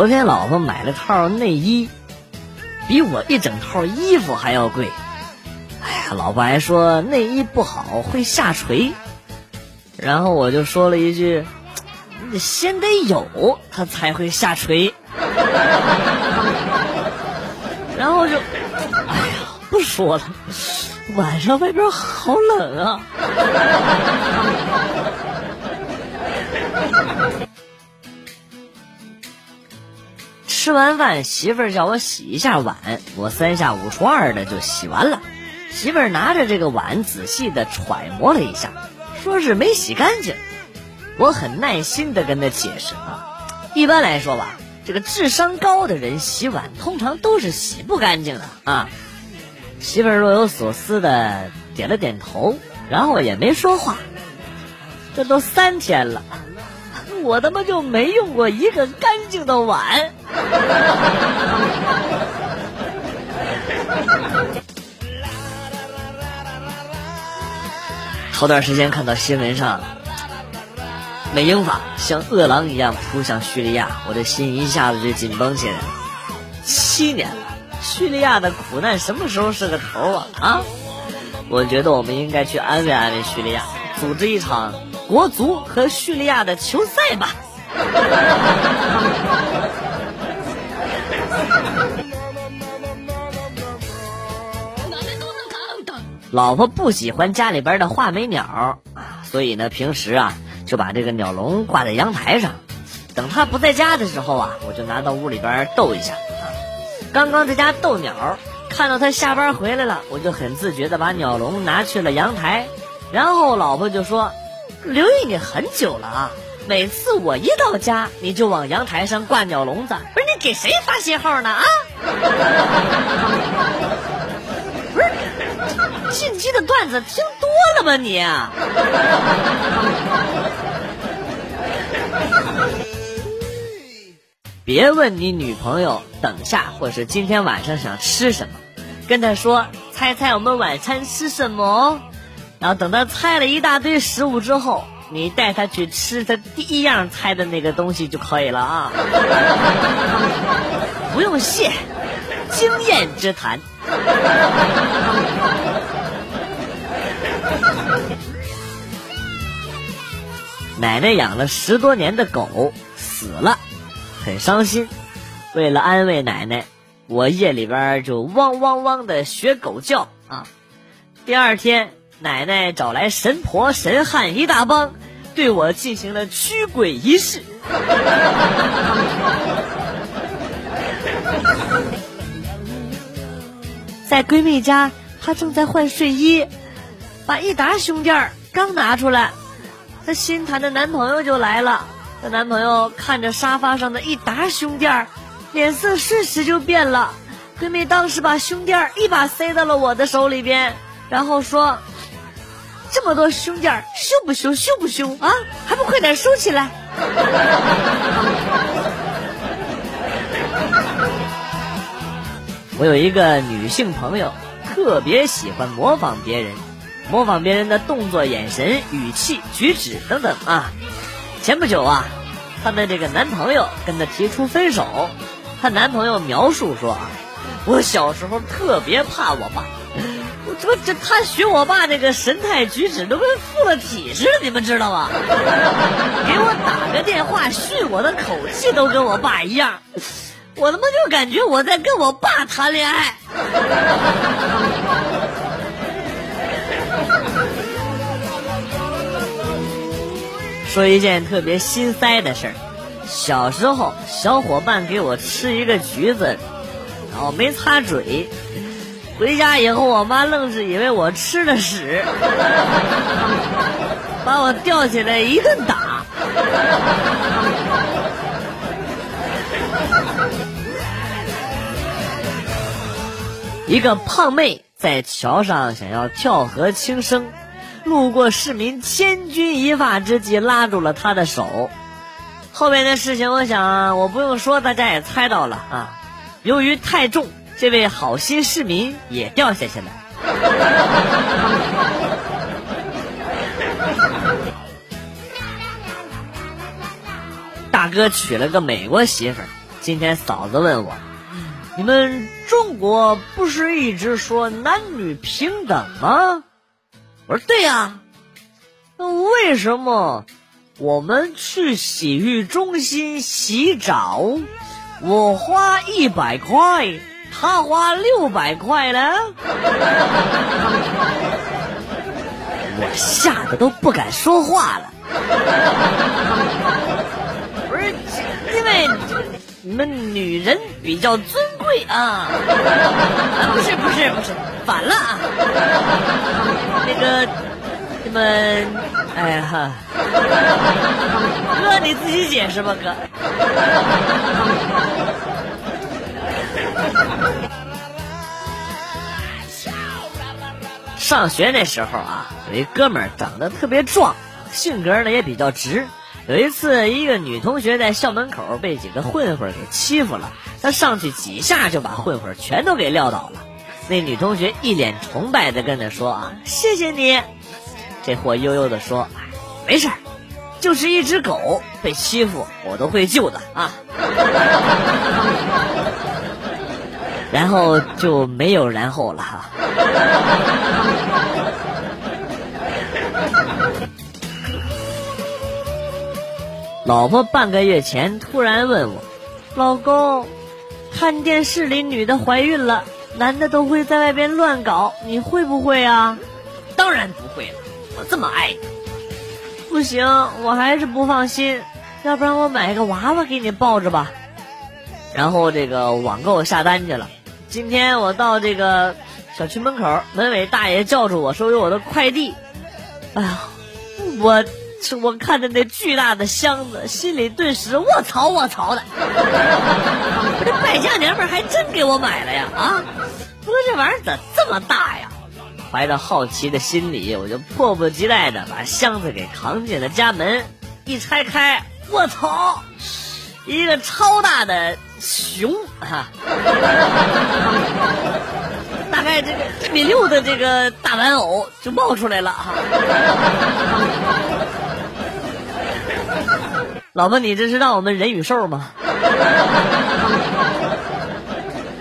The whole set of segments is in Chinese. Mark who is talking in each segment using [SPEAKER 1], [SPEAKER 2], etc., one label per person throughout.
[SPEAKER 1] 昨天老婆买了套内衣，比我一整套衣服还要贵。哎呀，老婆还说内衣不好会下垂，然后我就说了一句：“你先得有它才会下垂。”然后就，哎呀，不说了，晚上外边好冷啊。吃完饭，媳妇儿叫我洗一下碗，我三下五除二的就洗完了。媳妇儿拿着这个碗仔细的揣摩了一下，说是没洗干净。我很耐心的跟她解释啊，一般来说吧，这个智商高的人洗碗通常都是洗不干净的啊。媳妇儿若有所思的点了点头，然后也没说话。这都三天了。我他妈就没用过一个干净的碗。头段时间看到新闻上，美英法像饿狼一样扑向叙利亚，我的心一下子就紧绷起来。七年了，叙利亚的苦难什么时候是个头啊？啊！我觉得我们应该去安慰安慰叙利亚，组织一场。国足和叙利亚的球赛吧。老婆不喜欢家里边的画眉鸟啊，所以呢，平时啊就把这个鸟笼挂在阳台上。等他不在家的时候啊，我就拿到屋里边逗一下啊。刚刚在家逗鸟，看到他下班回来了，我就很自觉的把鸟笼拿去了阳台，然后老婆就说。留意你很久了啊！每次我一到家，你就往阳台上挂鸟笼子，不是你给谁发信号呢啊？不是，进击的段子听多了吧你？别问你女朋友等下或是今天晚上想吃什么，跟她说猜猜我们晚餐吃什么。然后等他猜了一大堆食物之后，你带他去吃他第一样猜的那个东西就可以了啊！不用谢，经验之谈。奶奶养了十多年的狗死了，很伤心。为了安慰奶奶，我夜里边就汪汪汪的学狗叫啊。第二天。奶奶找来神婆神汉一大帮，对我进行了驱鬼仪式。在闺蜜家，她正在换睡衣，把一沓胸垫刚拿出来，她新谈的男朋友就来了。她男朋友看着沙发上的一沓胸垫儿，脸色瞬时就变了。闺蜜当时把胸垫儿一把塞到了我的手里边，然后说。这么多胸垫儿，羞不羞？羞不羞啊？还不快点收起来！我有一个女性朋友，特别喜欢模仿别人，模仿别人的动作、眼神、语气、举止等等啊。前不久啊，她的这个男朋友跟她提出分手，她男朋友描述说啊，我小时候特别怕我爸。我这这他学我爸那个神态举止都跟附了体似的，你们知道吗？给我打个电话训我的口气都跟我爸一样，我他妈就感觉我在跟我爸谈恋爱。说一件特别心塞的事儿，小时候小伙伴给我吃一个橘子，然后没擦嘴。回家以后，我妈愣是以为我吃了屎，把我吊起来一顿打。一个胖妹在桥上想要跳河轻生，路过市民千钧一发之际拉住了他的手。后面的事情，我想我不用说，大家也猜到了啊。由于太重。这位好心市民也掉下去了。大哥娶了个美国媳妇儿，今天嫂子问我，你们中国不是一直说男女平等吗？我说对呀，那为什么我们去洗浴中心洗澡，我花一百块，他花六百块呢？我吓得都不敢说话了。不是，因为你们女人比较尊贵啊。不是不是不是，反了啊。那个，你们，哎呀，哥你自己解释吧，哥。上学那时候啊，有一哥们儿长得特别壮，性格呢也比较直。有一次，一个女同学在校门口被几个混混给欺负了，他上去几下就把混混全都给撂倒了。那女同学一脸崇拜的跟他说：“啊，谢谢你。”这货悠悠的说：“没事儿，就是一只狗被欺负，我都会救的啊。”然后就没有然后了哈。老婆半个月前突然问我：“老公，看电视里女的怀孕了，男的都会在外边乱搞，你会不会啊？”“当然不会了，我这么爱你。”“不行，我还是不放心，要不然我买个娃娃给你抱着吧。”然后这个网购下单去了。今天我到这个小区门口，门卫大爷叫住我收有我的快递。哎呀，我。我看着那巨大的箱子，心里顿时卧槽卧槽的。这败家娘们还真给我买了呀啊！不过这玩意儿咋这么大呀？怀着好奇的心理，我就迫不及待的把箱子给扛进了家门。一拆开，我操，一个超大的熊哈，大概这个一米六的这个大玩偶就冒出来了哈。老婆，你这是让我们人与兽吗？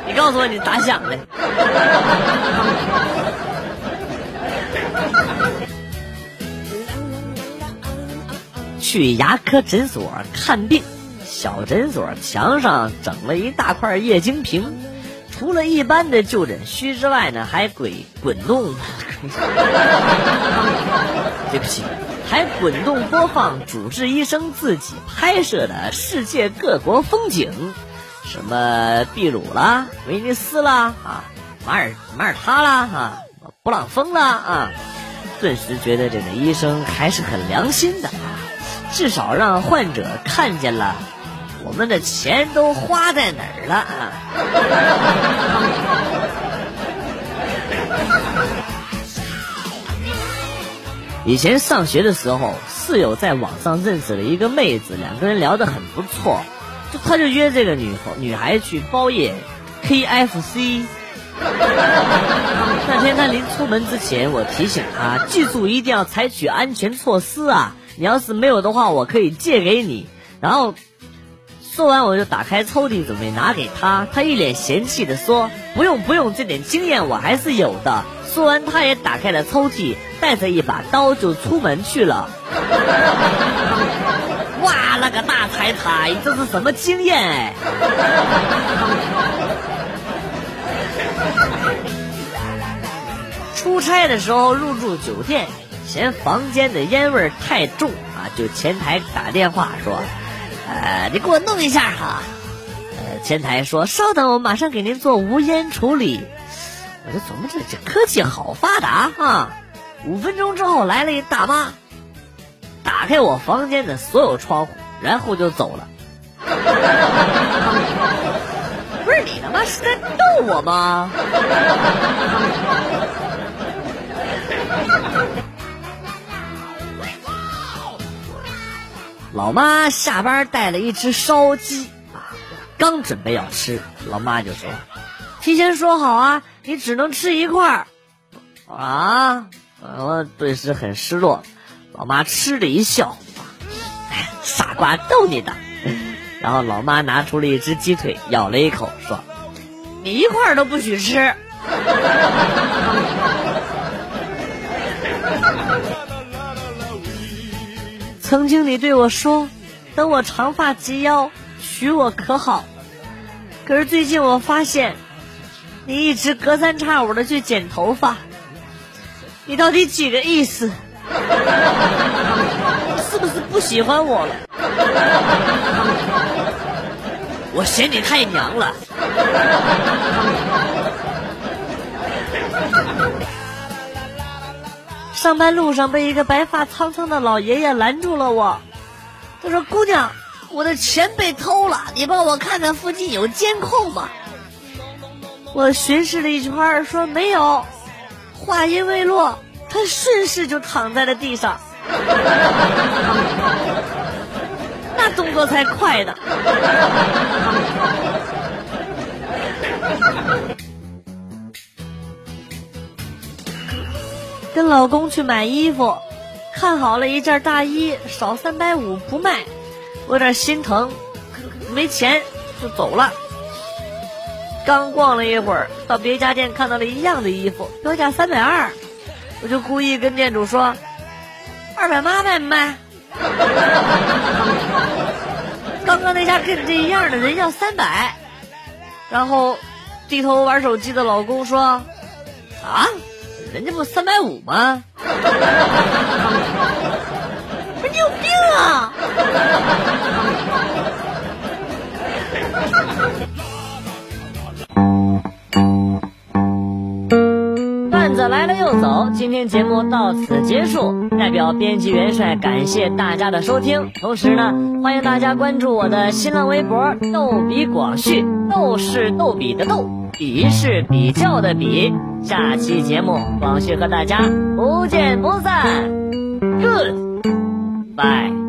[SPEAKER 1] 你告诉我你咋想的？去牙科诊所看病，小诊所墙上整了一大块液晶屏，除了一般的就诊须之外呢，还滚滚动。对不起。还滚动播放主治医生自己拍摄的世界各国风景，什么秘鲁啦、威尼斯啦啊、马尔马尔他啦啊、布朗峰啦啊，顿时觉得这个医生还是很良心的，至少让患者看见了我们的钱都花在哪儿了啊。以前上学的时候，室友在网上认识了一个妹子，两个人聊得很不错，就他就约这个女女孩去包夜 KFC。那天他临出门之前，我提醒他，记住一定要采取安全措施啊！你要是没有的话，我可以借给你。然后说完，我就打开抽屉准备拿给他，他一脸嫌弃的说：“不用不用，这点经验我还是有的。”说完，他也打开了抽屉，带着一把刀就出门去了。哇，那个大财财，这是什么经验哎？出差的时候入住酒店，嫌房间的烟味太重啊，就前台打电话说：“呃，你给我弄一下哈。”呃，前台说：“稍等，我马上给您做无烟处理。”我就琢磨这这科技好发达啊！五分钟之后来了一大妈，打开我房间的所有窗户，然后就走了。不是你他妈是在逗我吗？老妈下班带了一只烧鸡啊，刚准备要吃，老妈就说：“提前说好啊。”你只能吃一块儿，啊！我顿时很失落。老妈吃的一笑：“，傻瓜，逗你的。然后老妈拿出了一只鸡腿，咬了一口，说：“你一块都不许吃。”曾经你对我说：“等我长发及腰，娶我可好？”可是最近我发现，你一直隔三差五的去剪头发，你到底几个意思？是不是不喜欢我了？我嫌你太娘了。上班路上被一个白发苍苍的老爷爷拦住了我，他说：“姑娘，我的钱被偷了，你帮我看看附近有监控吗？”我巡视了一圈，说没有。话音未落，他顺势就躺在了地上，那动作才快呢。跟老公去买衣服，看好了一件大衣，少三百五不卖，我有点心疼，没钱就走了。刚逛了一会儿，到别家店看到了一样的衣服，标价三百二，我就故意跟店主说：“二百八卖不卖？” 刚刚那家跟你这一样的人要三百，然后低头玩手机的老公说：“啊？”人家不三百五吗？不是你有病啊！段子来了又走，今天节目到此结束。代表编辑元帅感谢大家的收听，同时呢，欢迎大家关注我的新浪微博“逗比广旭”，逗是逗比的逗，比是比较的比。下期节目，广旭和大家不见不散。Good，bye。